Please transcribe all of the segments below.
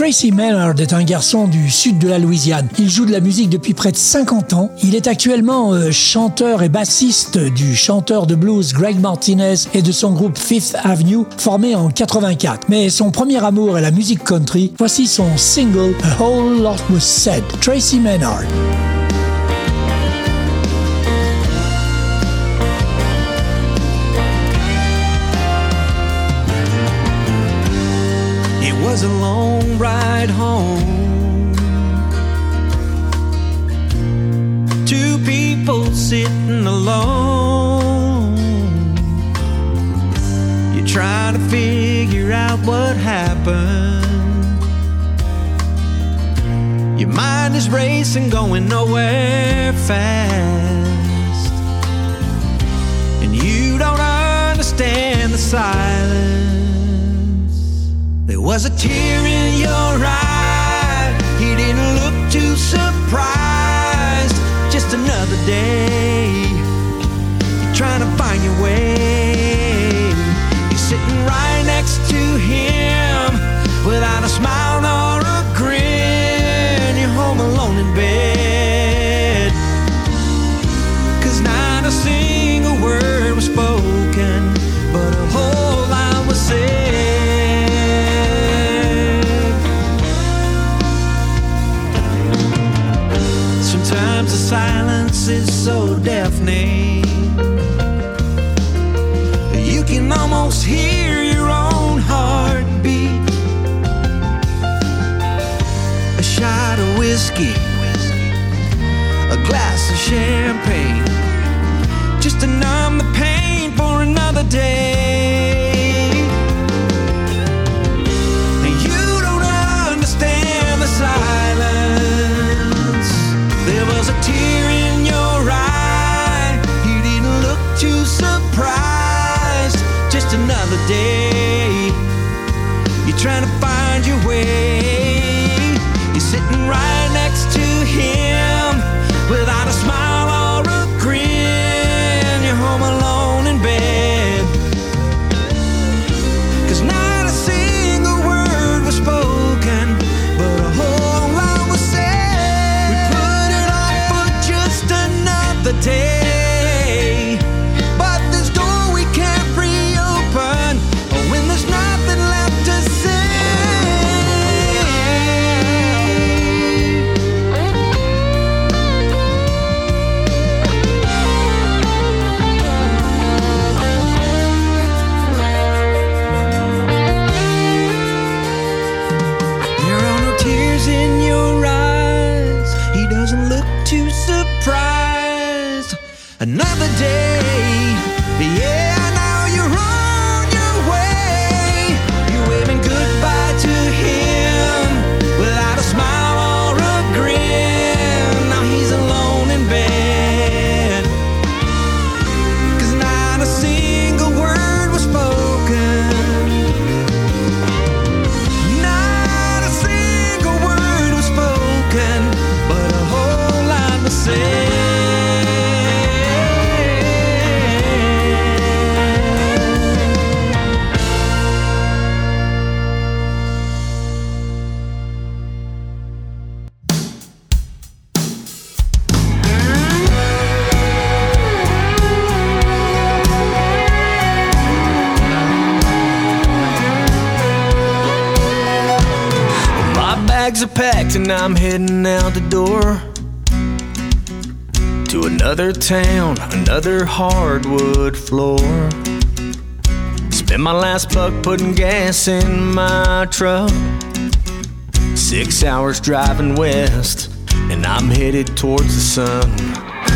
Tracy Maynard est un garçon du sud de la Louisiane. Il joue de la musique depuis près de 50 ans. Il est actuellement euh, chanteur et bassiste du chanteur de blues Greg Martinez et de son groupe Fifth Avenue, formé en 84. Mais son premier amour est la musique country. Voici son single A Whole Lot Was Said. Tracy Maynard. Ride home. Two people sitting alone. You're trying to figure out what happened. Your mind is racing, going nowhere fast. And you don't understand the silence. There was a tear in your eye. He didn't look too surprised. Just another day. You're trying to find your way. You're sitting right next to him without a smile nor a grin. You're home alone in bed. Cause not a single so deafening. You can almost hear your own heartbeat. A shot of whiskey, a glass of champagne, just to numb the pain for another day. I'm heading out the door to another town, another hardwood floor. Spent my last buck putting gas in my truck. Six hours driving west, and I'm headed towards the sun.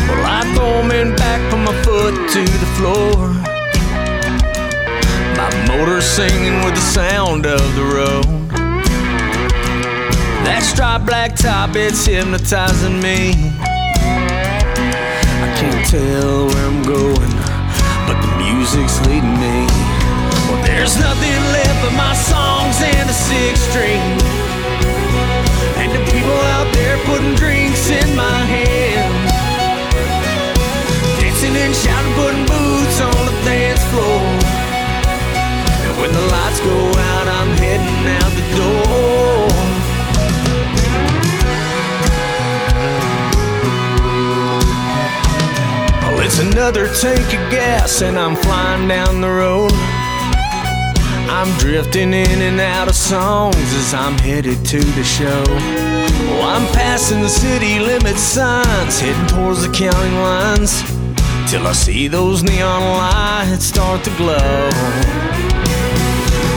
Well, I throw me back, put my foot to the floor. My motor singing with the sound of the road. That striped black top, it's hypnotizing me. I can't tell where I'm going, but the music's leading me. Well, there's nothing left but my songs and a six string. And the people out there putting drinks in my hand. Dancing and shouting, putting boots on the dance floor. And when the lights go out, I'm heading out the door. It's another tank of gas, and I'm flying down the road. I'm drifting in and out of songs as I'm headed to the show. Oh, I'm passing the city limit signs, heading towards the county lines. Till I see those neon lights start to glow.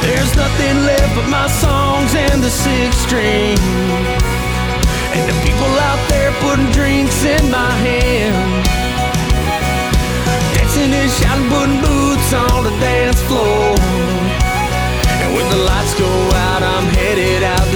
There's nothing left but my songs and the six string. And the people out there putting drinks in my hand. Dancing and shouting, putting boots on the dance floor. And when the lights go out, I'm headed out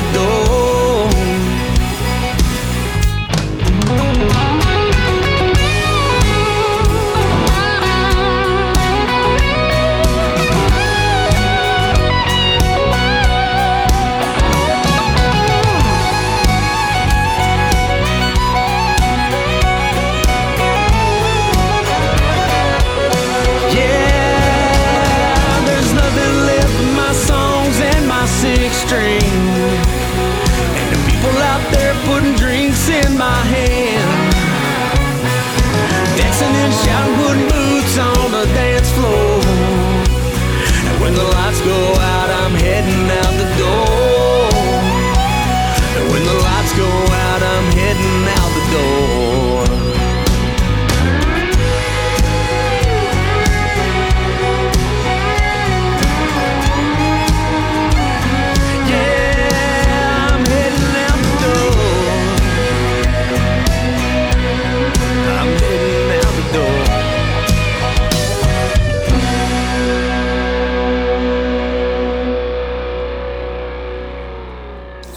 shouting, putting boots on the dance floor. And when the lights go out,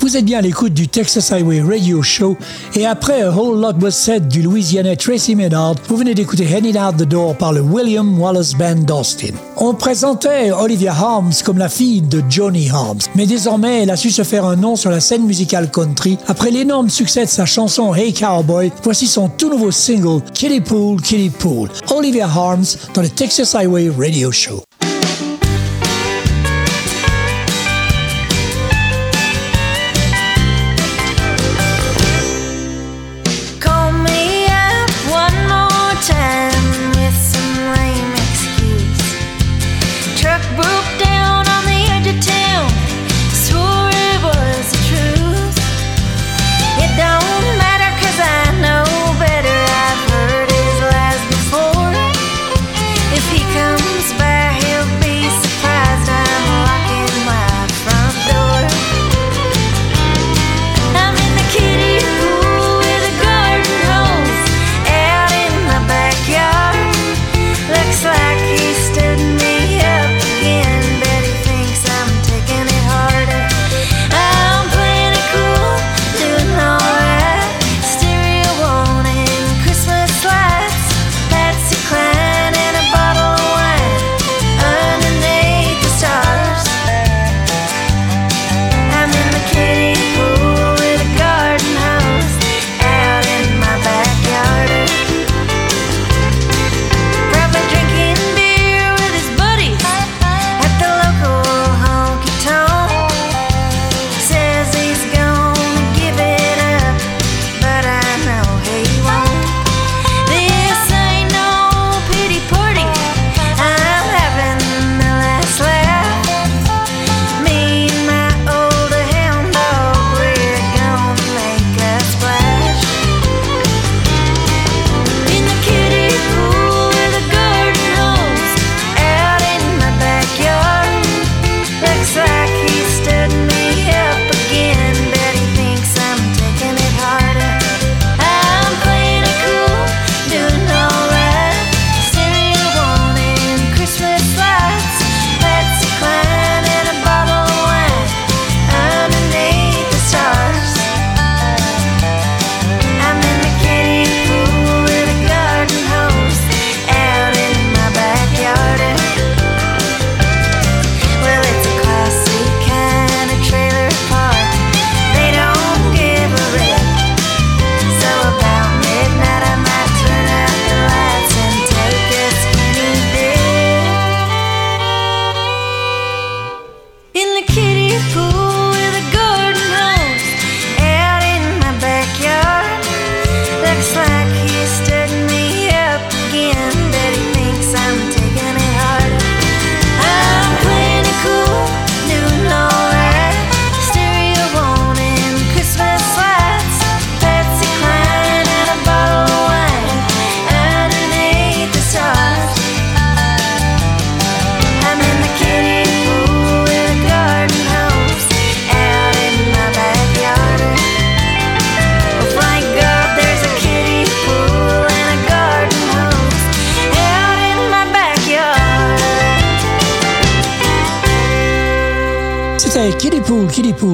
Vous êtes bien à l'écoute du Texas Highway Radio Show et après A Whole Lot Was Said du Louisianais Tracy Menard, vous venez d'écouter Heading Out the Door par le William Wallace Band d'Austin. On présentait Olivia Harms comme la fille de Johnny Harms, mais désormais elle a su se faire un nom sur la scène musicale country. Après l'énorme succès de sa chanson Hey Cowboy, voici son tout nouveau single Kitty Pool, Kitty Pool. Olivia Harms dans le Texas Highway Radio Show.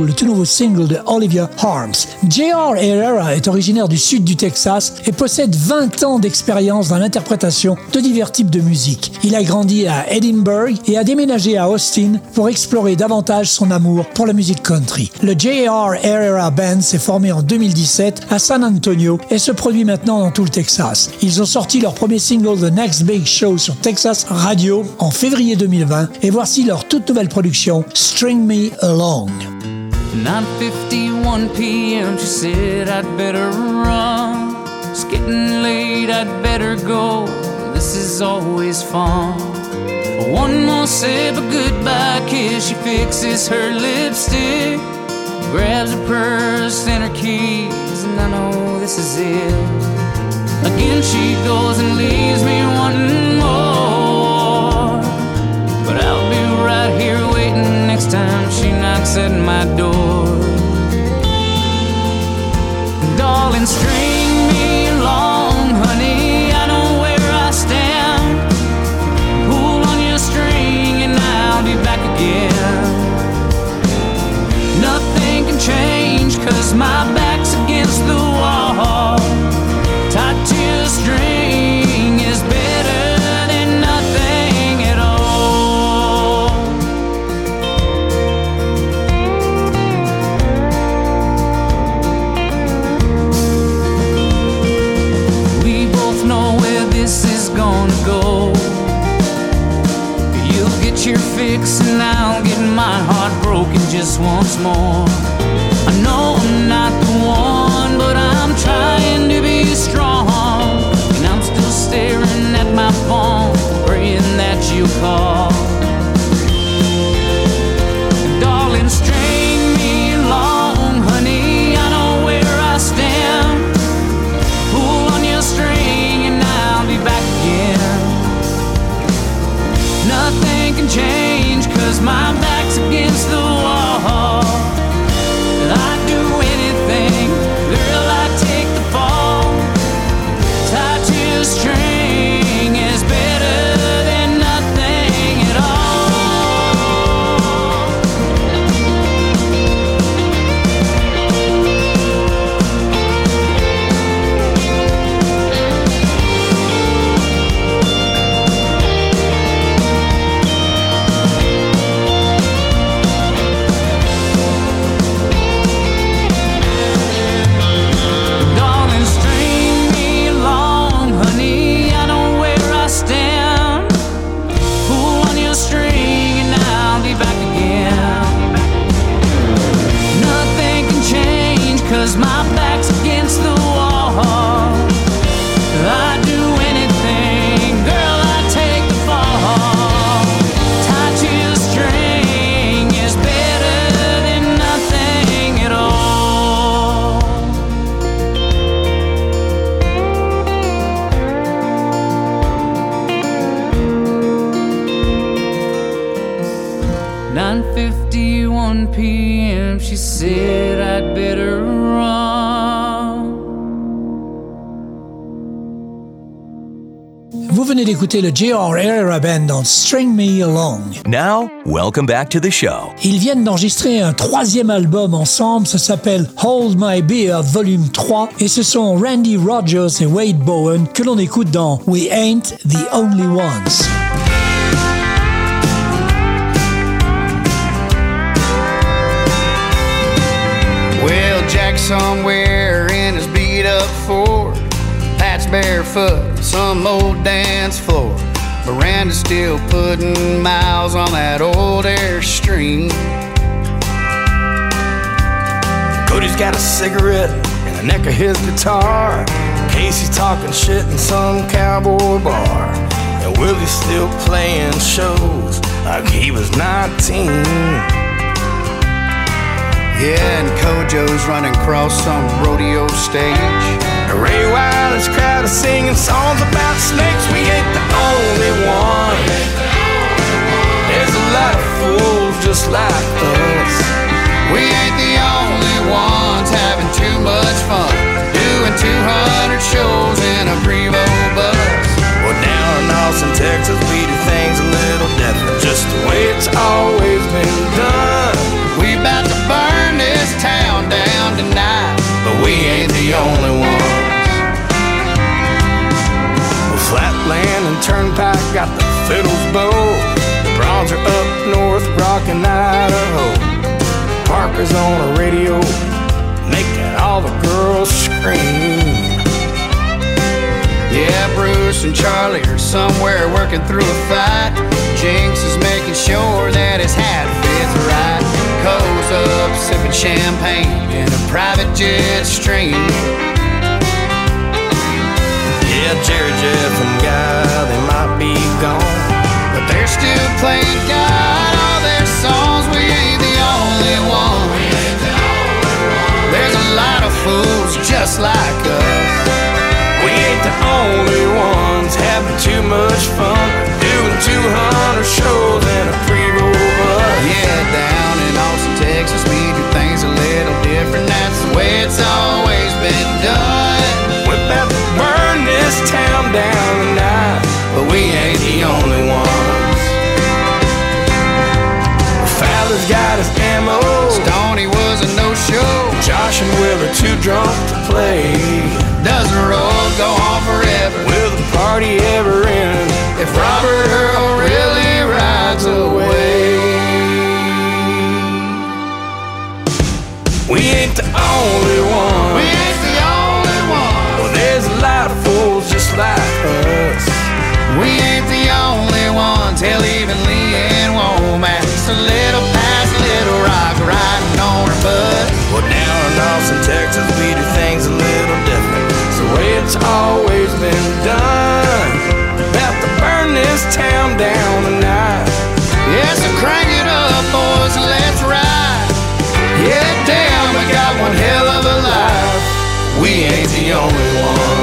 Le tout nouveau single de Olivia Harms. J.R. Herrera est originaire du sud du Texas et possède 20 ans d'expérience dans l'interprétation de divers types de musique. Il a grandi à Edinburgh et a déménagé à Austin pour explorer davantage son amour pour la musique country. Le J.R. Herrera Band s'est formé en 2017 à San Antonio et se produit maintenant dans tout le Texas. Ils ont sorti leur premier single The Next Big Show sur Texas Radio en février 2020 et voici leur toute nouvelle production String Me Along. 9:51 p.m. She said I'd better run. It's getting late, I'd better go. This is always fun. One more sip, a goodbye kiss. She fixes her lipstick, grabs her purse and her keys, and I know this is it. Again she goes and leaves me wanting more. But I'll be right here next time she knocks at my door. Darling, string me along, honey. I know where I stand. Pull on your string and I'll be back again. Nothing can change, cause my just once more. I know I'm not the one, but I'm trying to be strong. And I'm still staring at my phone, praying that you call. Le J.R. Herrera Band dans String Me Along. Now, welcome back to the show. Ils viennent d'enregistrer un troisième album ensemble, ça s'appelle Hold My Beer Volume 3 et ce sont Randy Rogers et Wade Bowen que l'on écoute dans We Ain't the Only Ones. Well, Jack's somewhere in his beat up Ford. Barefoot, some old dance floor. Miranda's still putting miles on that old Airstream. Cody's got a cigarette in the neck of his guitar. Casey's talking shit in some cowboy bar. And Willie's still playing shows like he was 19. Yeah, and Kojo's running across some rodeo stage. Ray Wylie's crowd is singing songs about snakes. We ain't the only one. There's a lot of fools just like us. We ain't the only ones having too much fun. Doing 200 shows in a Prevost bus. Well, down in Austin, Texas, we do things a little different. Just the way it's always been done. We about to burn this town down tonight. But we ain't the only one. Turnpike got the fiddles bow. The Browns are up north, rockin' Idaho. Parker's on a radio, making all the girls scream. Yeah, Bruce and Charlie are somewhere working through a fight. Jinks is making sure that his hat fits right. Coe's up sipping champagne in a private jet stream. Yeah, Jerry Jeff and Guy, much fun doing 200 shows in a Prevost bus. Yeah, down in Austin, Texas, we do things a little different. That's the way it's always been done. We're about to burn this town down tonight, but we ain't the only ones. Fowler's got his ammo. Stoney was a no-show. Josh and Will are too drunk to play. Does the road go on forever? Will the party ever Texas, we do things a little different. It's the way it's always been done. About to burn this town down tonight. Yeah, so crank it up, boys, and let's ride. Yeah, damn, we got one hell of a life. We ain't the only ones.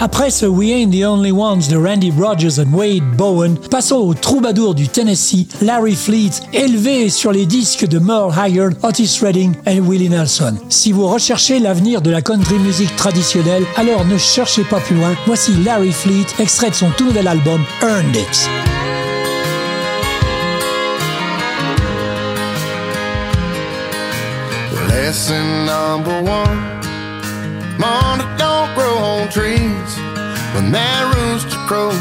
Après ce We Ain't the Only Ones de Randy Rogers and Wade Bowen, passons au troubadour du Tennessee, Larry Fleet, élevé sur les disques de Merle Haggard, Otis Redding et Willie Nelson. Si vous recherchez l'avenir de la country music traditionnelle, alors ne cherchez pas plus loin. Voici Larry Fleet, extrait de son tout nouvel album Earned It. Lesson number one trees. When that rooster crowed,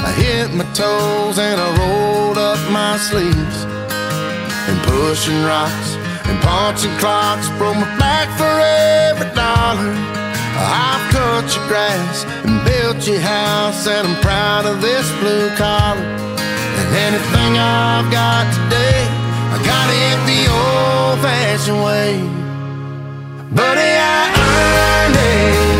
I hit my toes and I rolled up my sleeves. And pushing rocks and punching clocks broke my back for every dollar. I've cut your grass and built your house, and I'm proud of this blue collar. And anything I've got today, I got it the old fashioned way. Buddy, I earned it.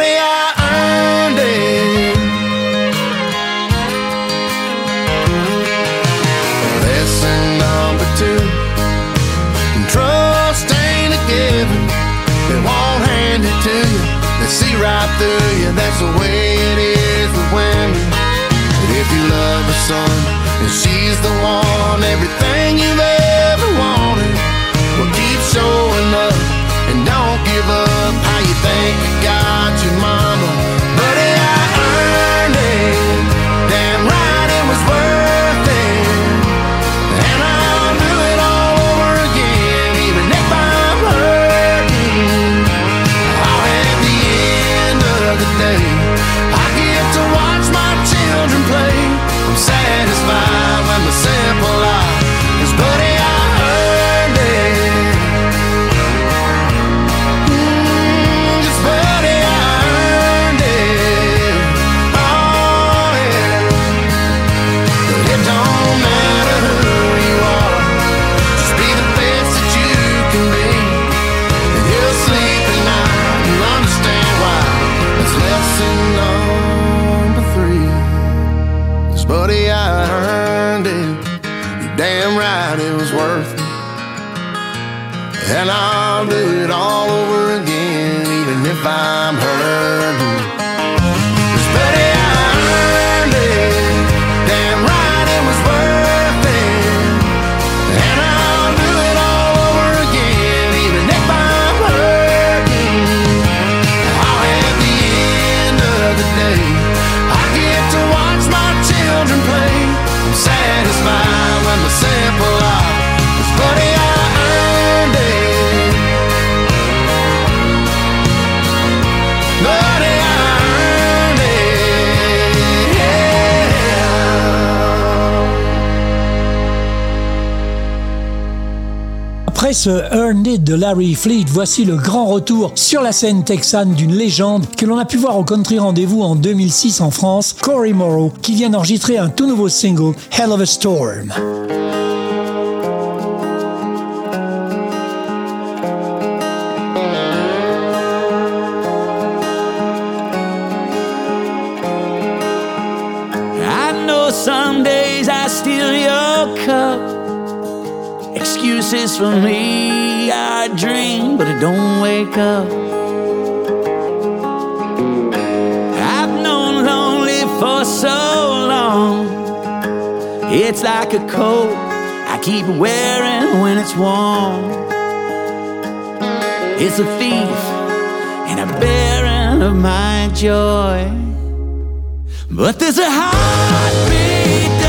Right through you That's the way it is with women. But if you love her son And she's the one. Everything you've ever Après ce Earned It de Larry Fleet, voici le grand retour sur la scène texane d'une légende que l'on a pu voir au Country Rendez-vous en 2006 en France, Cory Morrow, qui vient d'enregistrer un tout nouveau single, Hell of a Storm. I know don't wake up. I've known lonely for so long. It's like a coat I keep wearing when it's warm. It's a thief and a bearing of my joy. But there's a heartbeat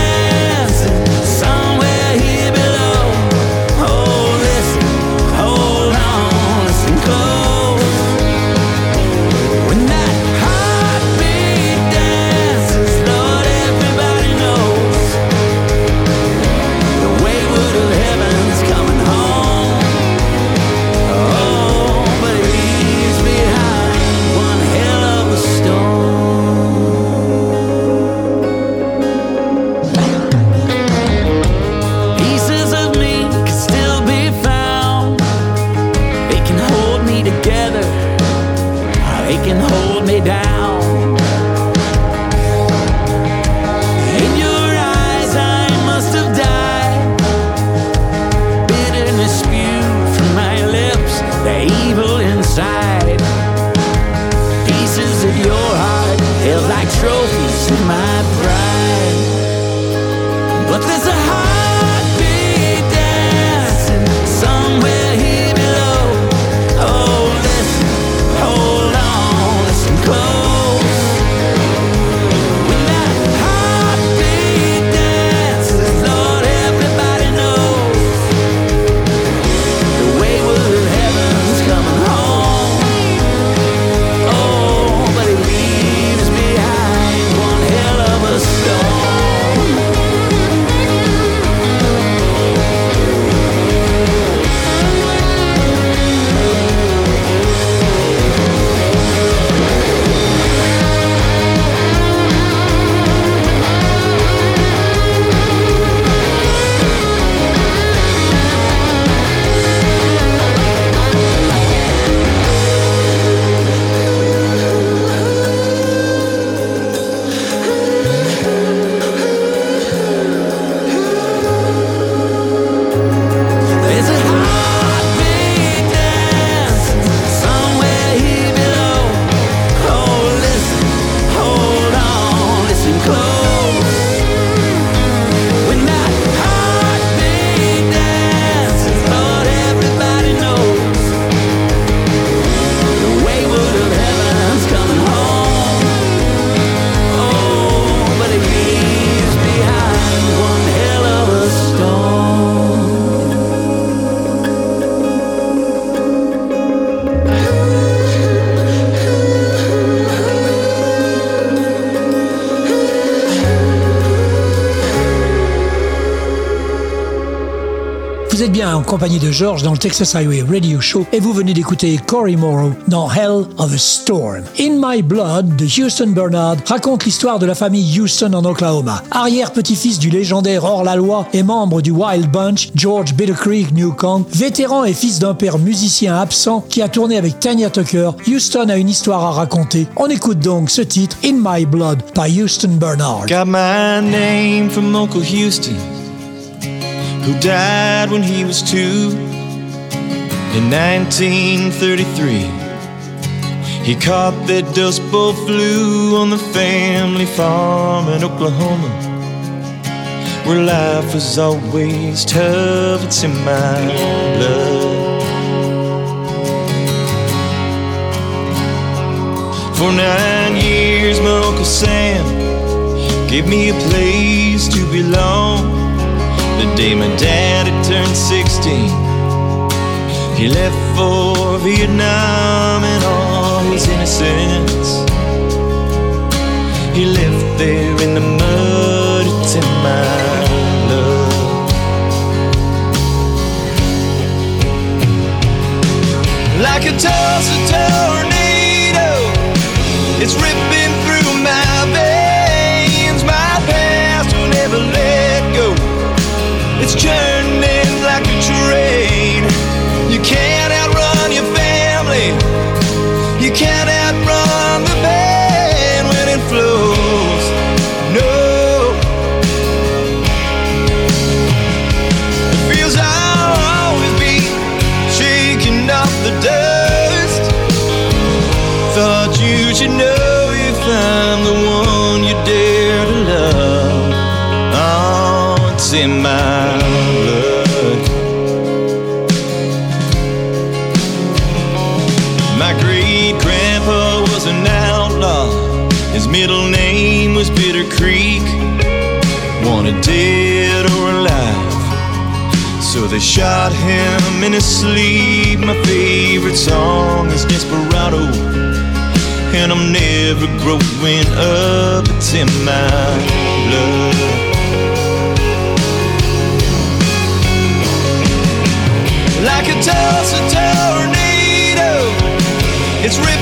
de George dans le Texas Highway Radio Show et vous venez d'écouter Cory Morrow dans Hell of a Storm. In My Blood de Houston Bernard raconte l'histoire de la famille Houston en Oklahoma. Arrière-petit-fils du légendaire hors-la-loi et membre du Wild Bunch, George Bitter Creek Newcomb, vétéran et fils d'un père musicien absent qui a tourné avec Tanya Tucker, Houston a une histoire à raconter. On écoute donc ce titre In My Blood par Houston Bernard. Who died when he was two. In 1933, he caught that Dust Bowl flu on the family farm in Oklahoma, where life was always tough. It's in my blood. For nine years, my Uncle Sam gave me a place to belong. The day my dad had turned 16, he left for Vietnam in all his innocence. He left there in the mud, in my blood. like a Tulsa tornado. It's ripping through my veins. My past will never let. It's churning Creek. Wanted dead or alive. So they shot him in his sleep. My favorite song is Desperado. And I'm never growing up, it's in my blood. Like a Tulsa tornado, it's ripping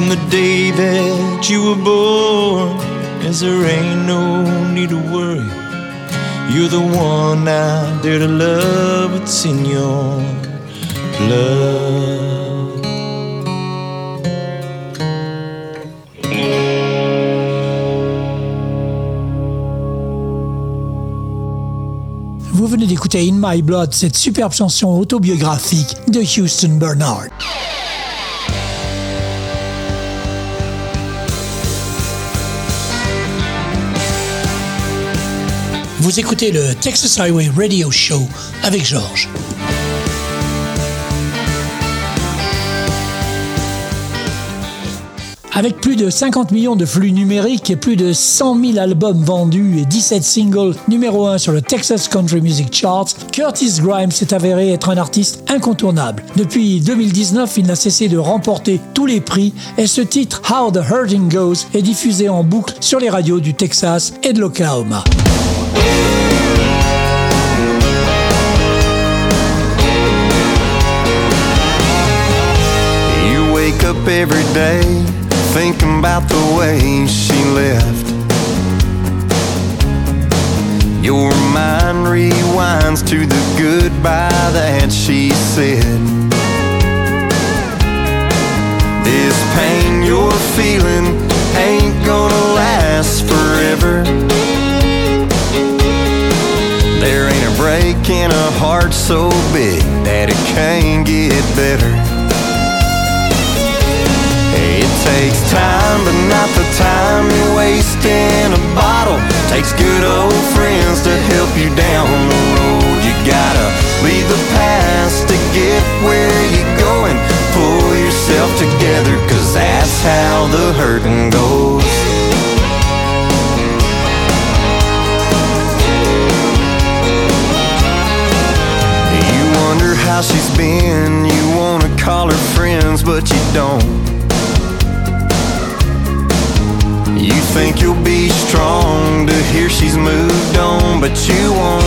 from the day that you were born. As there ain't no need to worry. You're the one I dare to love, it's in your blood. Vous venez d'écouter In My Blood, cette superbe chanson autobiographique de Houston Bernard. Vous écoutez le Texas Highway Radio Show avec Georges. Avec plus de 50 millions de flux numériques et plus de 100 000 albums vendus et 17 singles numéro 1 sur le Texas Country Music Charts, Curtis Grimes s'est avéré être un artiste incontournable. Depuis 2019, il n'a cessé de remporter tous les prix et ce titre How the Hurting Goes est diffusé en boucle sur les radios du Texas et de l'Oklahoma. Up every day thinking about the way she left. Your mind rewinds to the goodbye that she said. This pain you're feeling ain't gonna last forever. There ain't a break in a heart so big that it can't get better. Takes time, but not the time you waste in a bottle. Takes good old friends to help you down the road. You gotta leave the past to get where you're going. Pull yourself together, cause that's how the hurting goes. You wonder how she's been. You wanna call her friends, but you don't. Think you'll be strong to hear she's moved on, but you won't.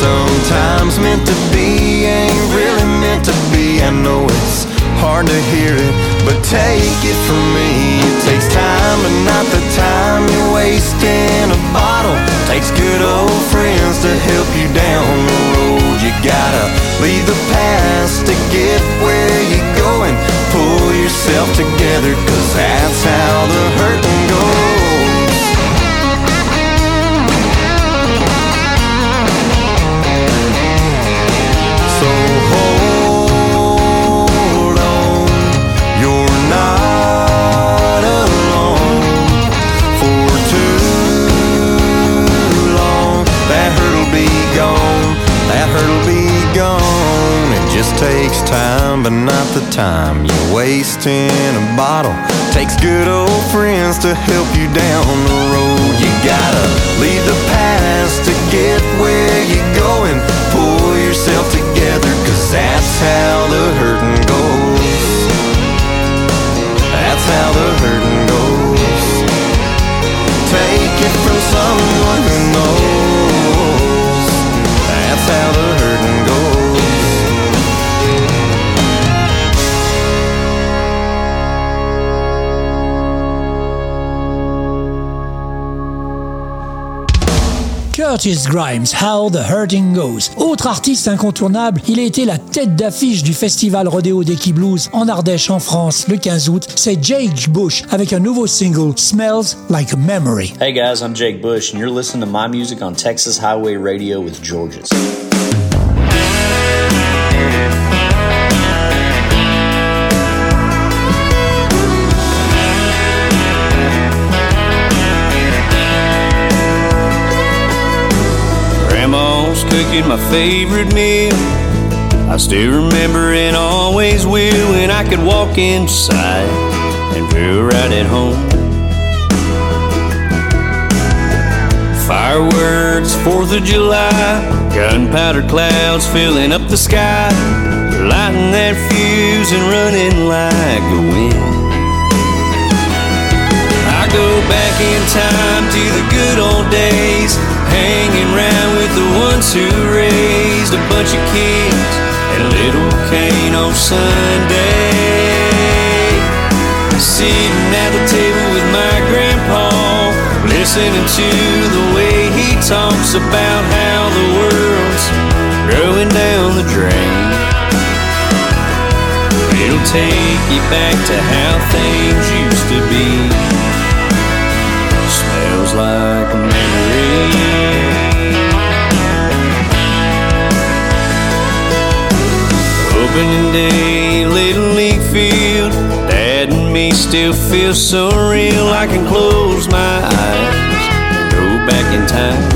Sometimes meant to be ain't really meant to be. I know it's hard to hear it, but take it from me. It takes time, but not the time you waste in a bottle. Takes good old friends to help you down the road. You gotta leave the past to get where you're going. Yourself together, cause that's how the hurting just takes time, but not the time you waste in a bottle. Takes good old friends to help you down the road. You gotta leave the past to get where you're going. Pull yourself together, cause that's how the hurting goes. That's how the hurting goes. Take it from someone who knows. That's how the Curtis Grimes, How the Hurting Goes. Autre artiste incontournable, il a été la tête d'affiche du festival Rodeo d'Eki Blues en Ardèche en France le 15 août. C'est Jake Bush avec un nouveau single, Smells Like a Memory. Hey guys, I'm Jake Bush, and you're listening to my music on Texas Highway Radio with Georges. Grandma's cooking my favorite meal. I still remember and always will when I could walk inside and feel right at home. Fireworks, 4th of July, gunpowder clouds filling up the sky. Lighting that fuse and running like the wind. Go back in time to the good old days, hanging around with the ones who raised a bunch of kids and Little Cane on Sunday. Sitting at the table with my grandpa, listening to the way he talks about how the world's growing down the drain. It'll take you back to how things used to be. Smells like a memory. Opening day, Little League field. Dad and me still feel so real. I can close my eyes and go back in time.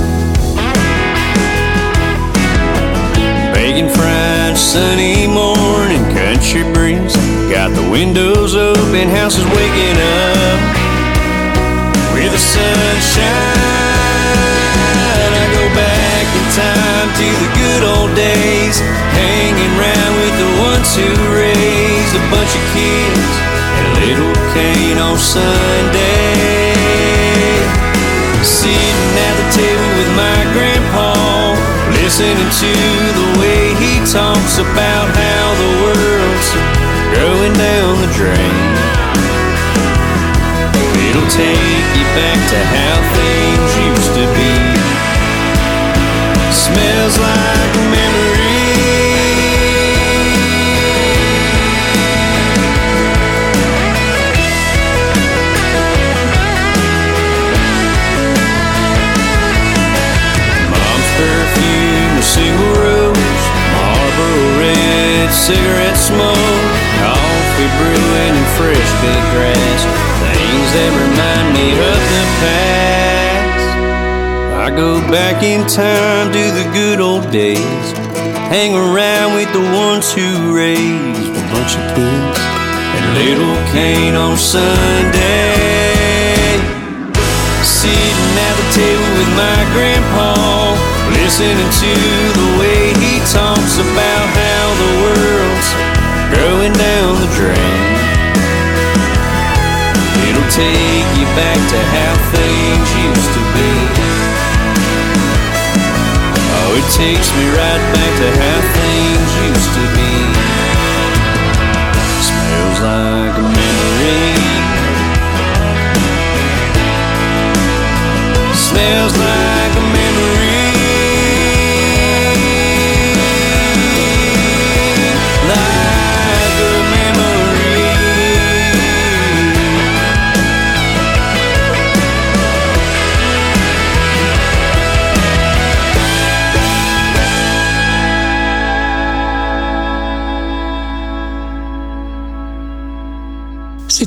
Bacon fried, sunny morning, country breeze. Got the windows open, house is waking up sunshine. I go back in time to the good old days, hanging round with the ones who raised a bunch of kids at Little Cane on Sunday. Sitting at the table with my grandpa, listening to the way he talks about how the world's growing down the drain. It'll take back to how things used to be. Smells like memory. Mom's perfume, a single rose, Marlboro red, cigarette smoke, coffee brewing, and fresh cut grass. Things that remind me of the past. I go back in time to the good old days. Hang around with the ones who raised a bunch of kids and Little Cane on Sunday. Sitting at the table with my grandpa, listening to the way he talks about how the world's growing down the drain take you back to how things used to be. Oh, it takes me right back to how things used to be. Smells like a memory. Smells like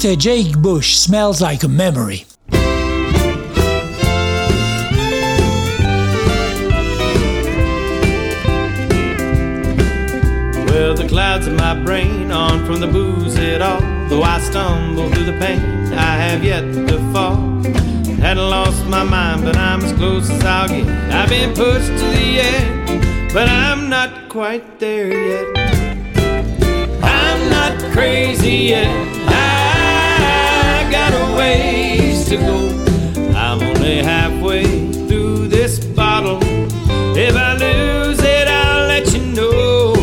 C'était Jake Bush, Smells Like a Memory. Well, the clouds in my brain aren't from the booze at all. Though I stumble through the pain, I have yet to fall. Hadn't lost my mind, but I'm as close as I'll get. I've been pushed to the edge, but I'm not quite there yet. I'm not crazy yet. I got a ways to go. I'm only halfway through this bottle. If I lose it, I'll let you know.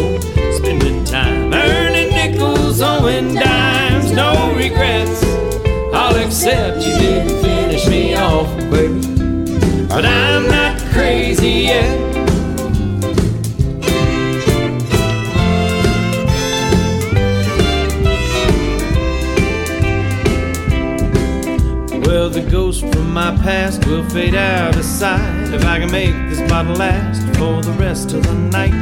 Spending time earning nickels, owing dimes, no regrets. I'll accept you didn't finish me off, baby. But I'm not crazy yet. Past will fade out of sight if I can make this bottle last for the rest of the night.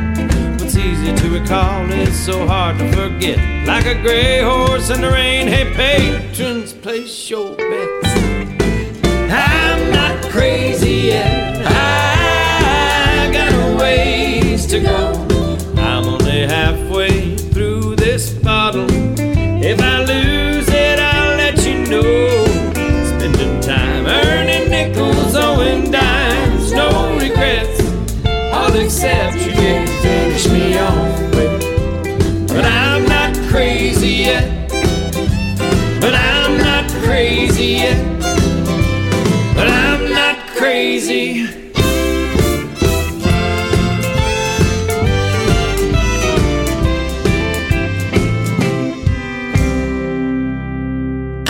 What's easy to recall is so hard to forget. Like a gray horse in the rain, hey patrons, place your bets. I'm not crazy yet. I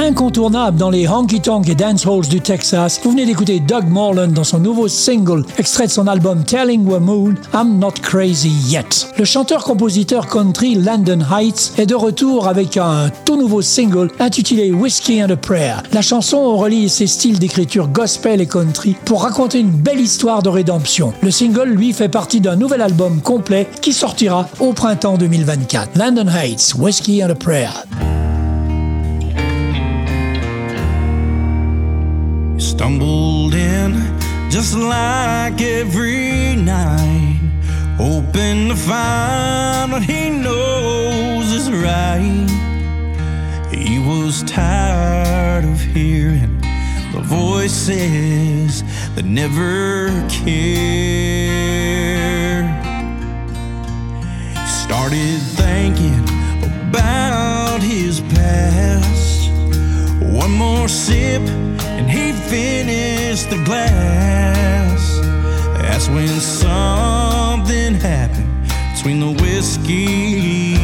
Incontournable dans les honky-tonk et dance halls du Texas, vous venez d'écouter Doug Morland dans son nouveau single, extrait de son album Telling the Moon, I'm Not Crazy Yet. Le chanteur-compositeur country Landon Heights est de retour avec un tout nouveau single intitulé Whiskey and a Prayer. La chanson relie ses styles d'écriture gospel et country pour raconter une belle histoire de rédemption. Le single, lui, fait partie d'un nouvel album complet qui sortira au printemps 2024. Landon Heights, Whiskey and a Prayer. Stumbled in just like every night, hoping to find what he knows is right. He was tired of hearing the voices that never cared. Started thinking about his past. One more sip and he finished the glass. That's when something happened between the whiskey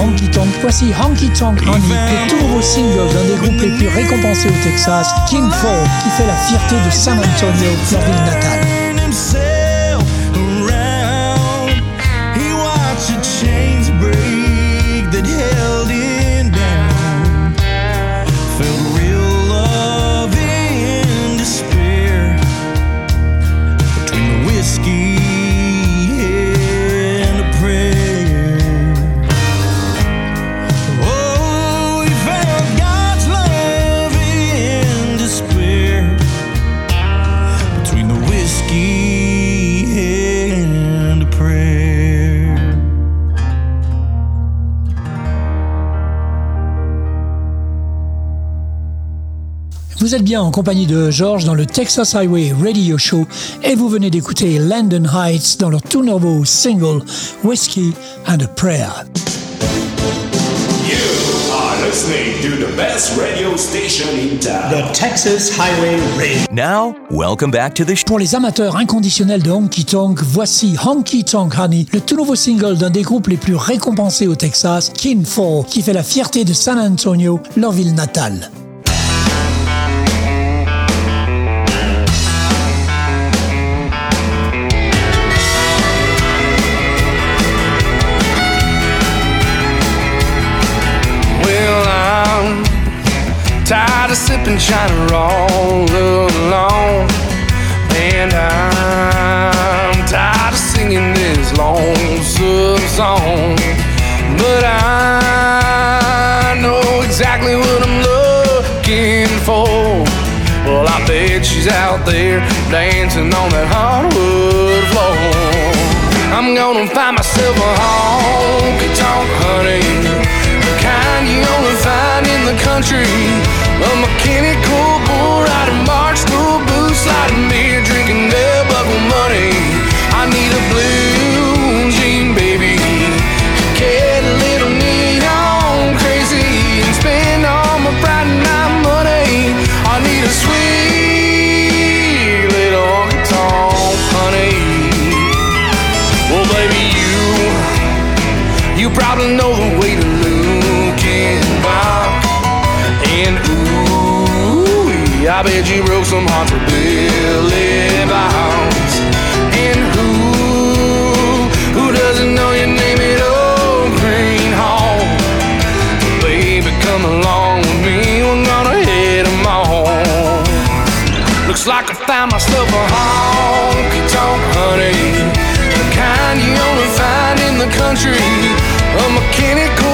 honky tonk, voici Honky Tonk Honey, le tout nouveau single d'un des groupes les plus récompensés au Texas, King Fall, qui fait la fierté de San Antonio, leur ville natale. Vous êtes bien en compagnie de George dans le Texas Highway Radio Show et vous venez d'écouter Landon Heights dans leur tout nouveau single Whiskey and a Prayer. You are listening to the best radio station in town. The Texas Highway Radio. Now, welcome back to the show. Pour les amateurs inconditionnels de honky tonk, voici Honky Tonk Honey, le tout nouveau single d'un des groupes les plus récompensés au Texas, Kin Fall, qui fait la fierté de San Antonio, leur ville natale. Of sipping Shiner all alone. And I'm tired of singing this lonesome song. But I know exactly what I'm looking for. Well, I bet she's out there dancing on that hardwood floor. I'm gonna find myself a honky tonk honey, the kind you only find in the country. A mechanical bull riding March school boots, sliding beer, some hearts with Billy Bounce. And who who doesn't know your name at Old Gruene Hall? Baby, come along with me, we're gonna hit 'em all. Looks like I found myself a honky tonk honey, the kind you only find in the country. A mechanical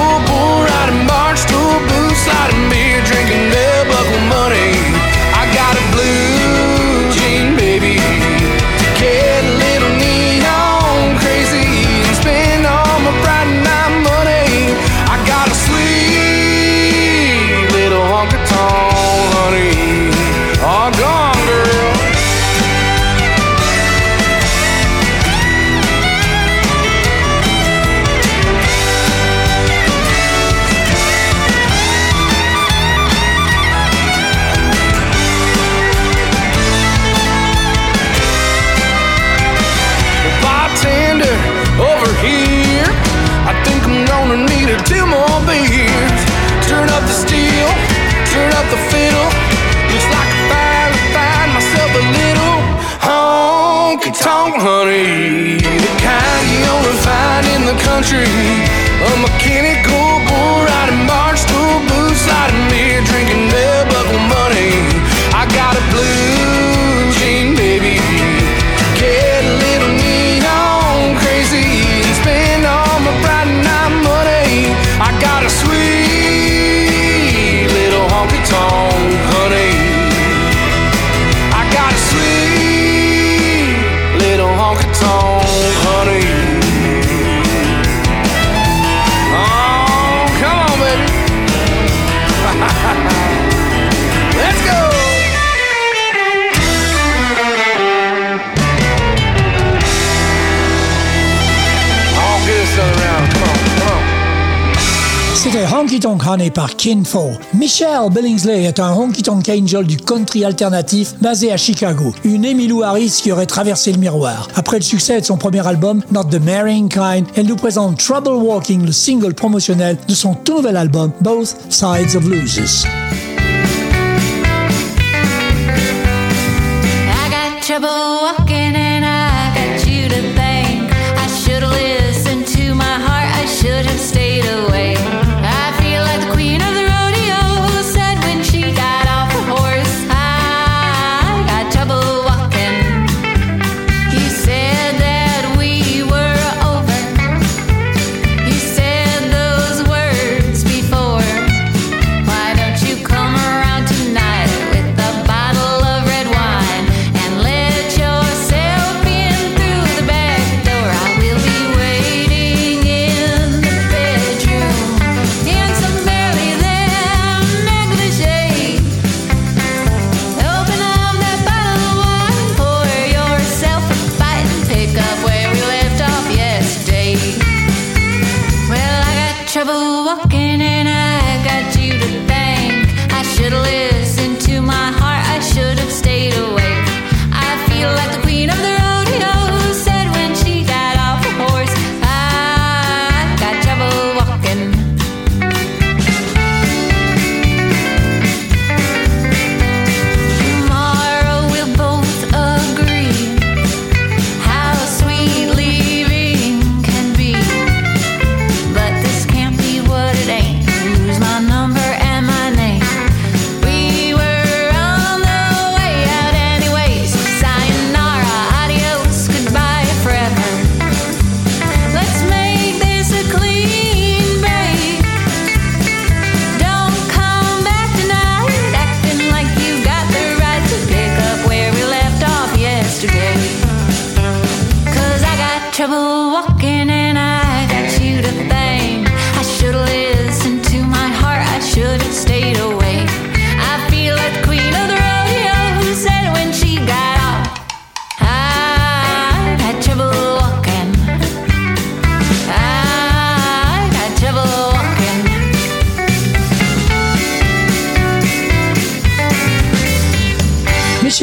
Michelle Billingsley est un honky tonk angel du country alternatif basé à Chicago. Une Emmylou Harris qui aurait traversé le miroir. Après le succès de son premier album, Not the Marrying Kind, elle nous présente Trouble Walking, le single promotionnel de son tout nouvel album, Both Sides of Losers.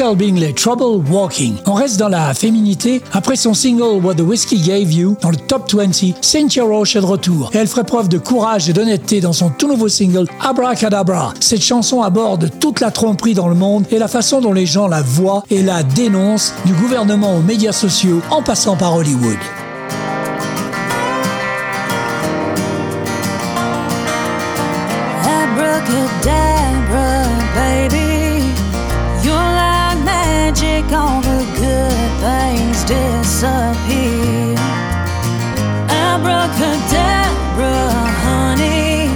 Michelle Bingley, Trouble Walking. On reste dans la féminité après son single What the Whiskey Gave You dans le top 20. Cynthia Roche est de retour et elle ferait preuve de courage et d'honnêteté dans son tout nouveau single Abracadabra. Cette chanson aborde toute la tromperie dans le monde et la façon dont les gens la voient et la dénoncent du gouvernement aux médias sociaux en passant par Hollywood. Make all the good things disappear. Abracadabra, honey,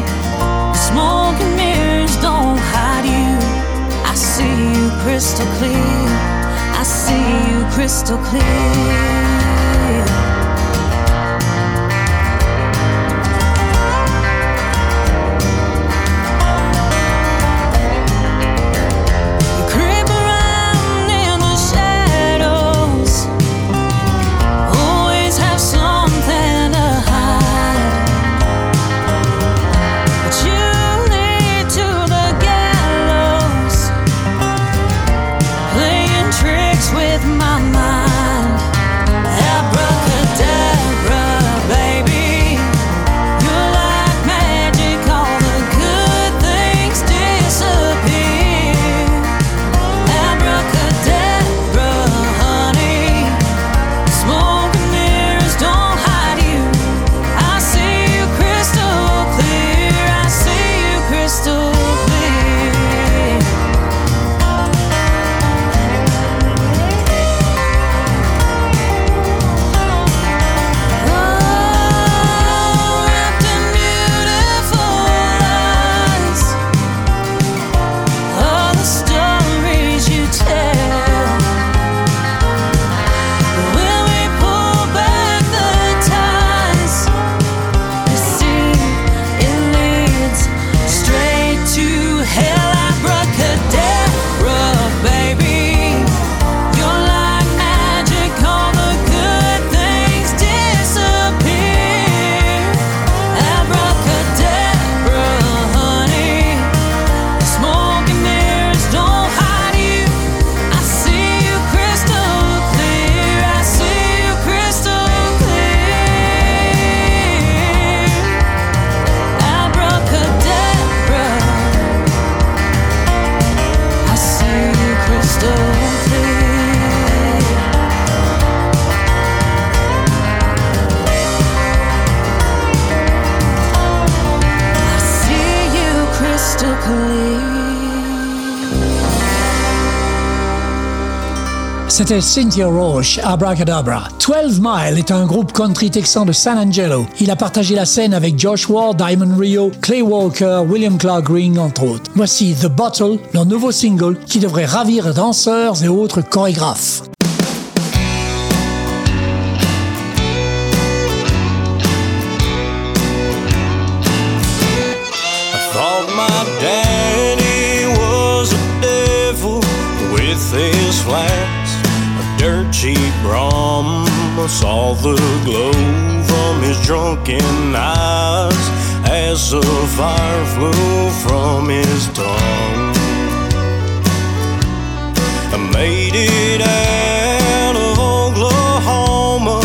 smoke and mirrors don't hide you. I see you crystal clear. I see you crystal clear. Cynthia Roche, Abracadabra. 12 Mile est un groupe country texan de San Angelo. Il a partagé la scène avec Josh Ward, Diamond Rio, Clay Walker, William Clark Green, entre autres. Voici The Bottle, leur nouveau single qui devrait ravir danseurs et autres chorégraphes. Cheap rum. I saw the glow from his drunken eyes as the fire flew from his tongue. I made it out of Oklahoma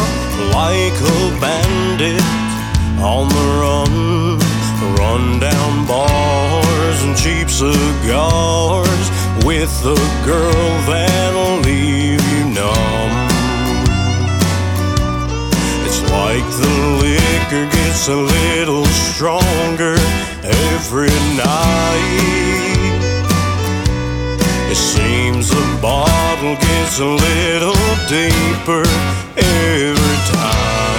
like a bandit on the run. Run down bars and cheap cigars with the girl that'll leave you numb. It's like the liquor gets a little stronger every night. It seems the bottle gets a little deeper every time.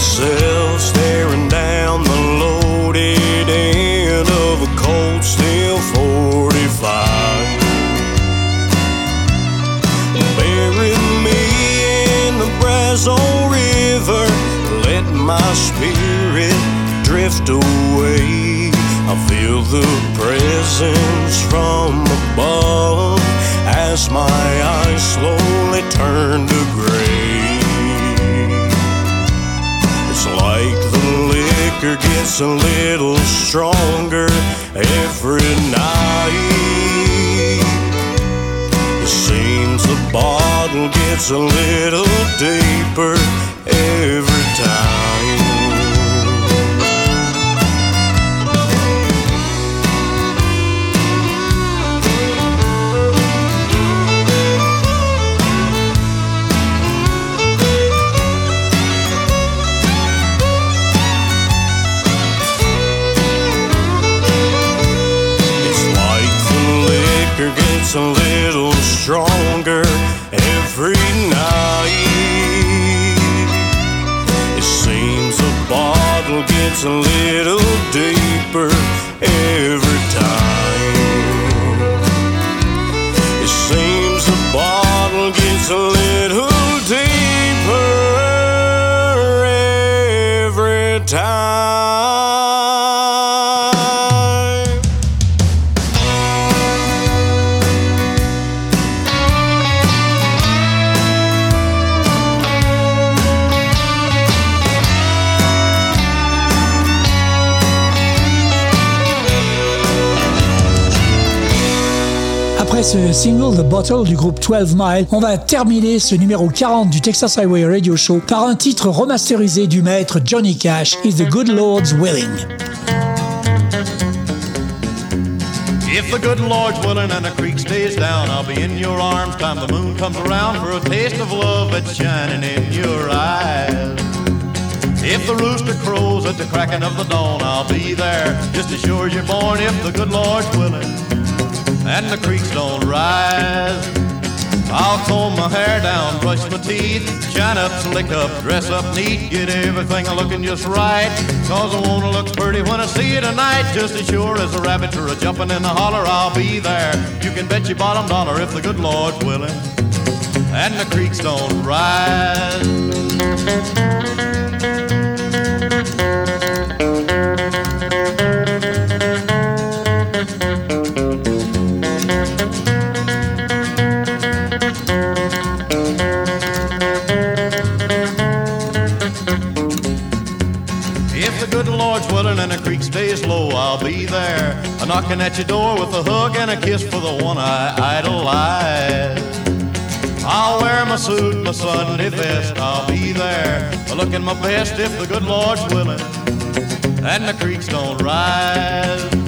Myself staring down the loaded end of a cold steel 45. Bury me in the Brazos River, let my spirit drift away. I feel the presence from above as my eyes slowly turn to gray. Liquor gets a little stronger every night. It seems the bottle gets a little deeper every gets a little deeper every time. It seems the bottle gets a little deeper every time. Bottle du groupe 12 Mile, on va terminer ce numéro 40 du Texas Highway Radio Show par un titre remasterisé du maître Johnny Cash, Is the Good Lord's Willing. If the good Lord's willing and the creek stays down, I'll be in your arms time the moon comes around for a taste of love that's shining in your eyes. If the rooster crows at the cracking of the dawn, I'll be there just as sure as you're born. If the good Lord's willing and the creeks don't rise, I'll comb my hair down, brush my teeth, shine up, slick up, dress up neat, get everything looking just right. Cause I wanna look pretty when I see you tonight. Just as sure as a rabbit or a jumping in the holler, I'll be there. You can bet your bottom dollar if the good Lord's willing and the creeks don't rise. Knocking at your door with a hug and a kiss for the one I idolize. I'll wear my suit, my Sunday best. I'll be there, looking my best if the good Lord's willing, and the creeks don't rise.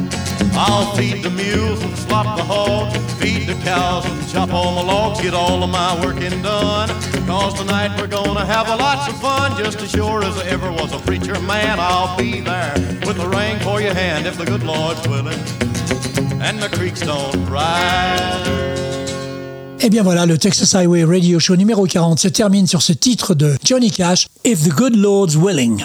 I'll feed the mules and slop the hogs, feed the cows and chop all the logs, get all of my working done. Cause tonight we're gonna have a lots of fun, just as sure as there ever was a preacher man. I'll be there with the ring for your hand if the good Lord's willing, and the creeks don't rise. Et Eh bien voilà, le Texas Highway Radio Show numéro 40 se termine sur ce titre de Johnny Cash, If the Good Lord's Willing.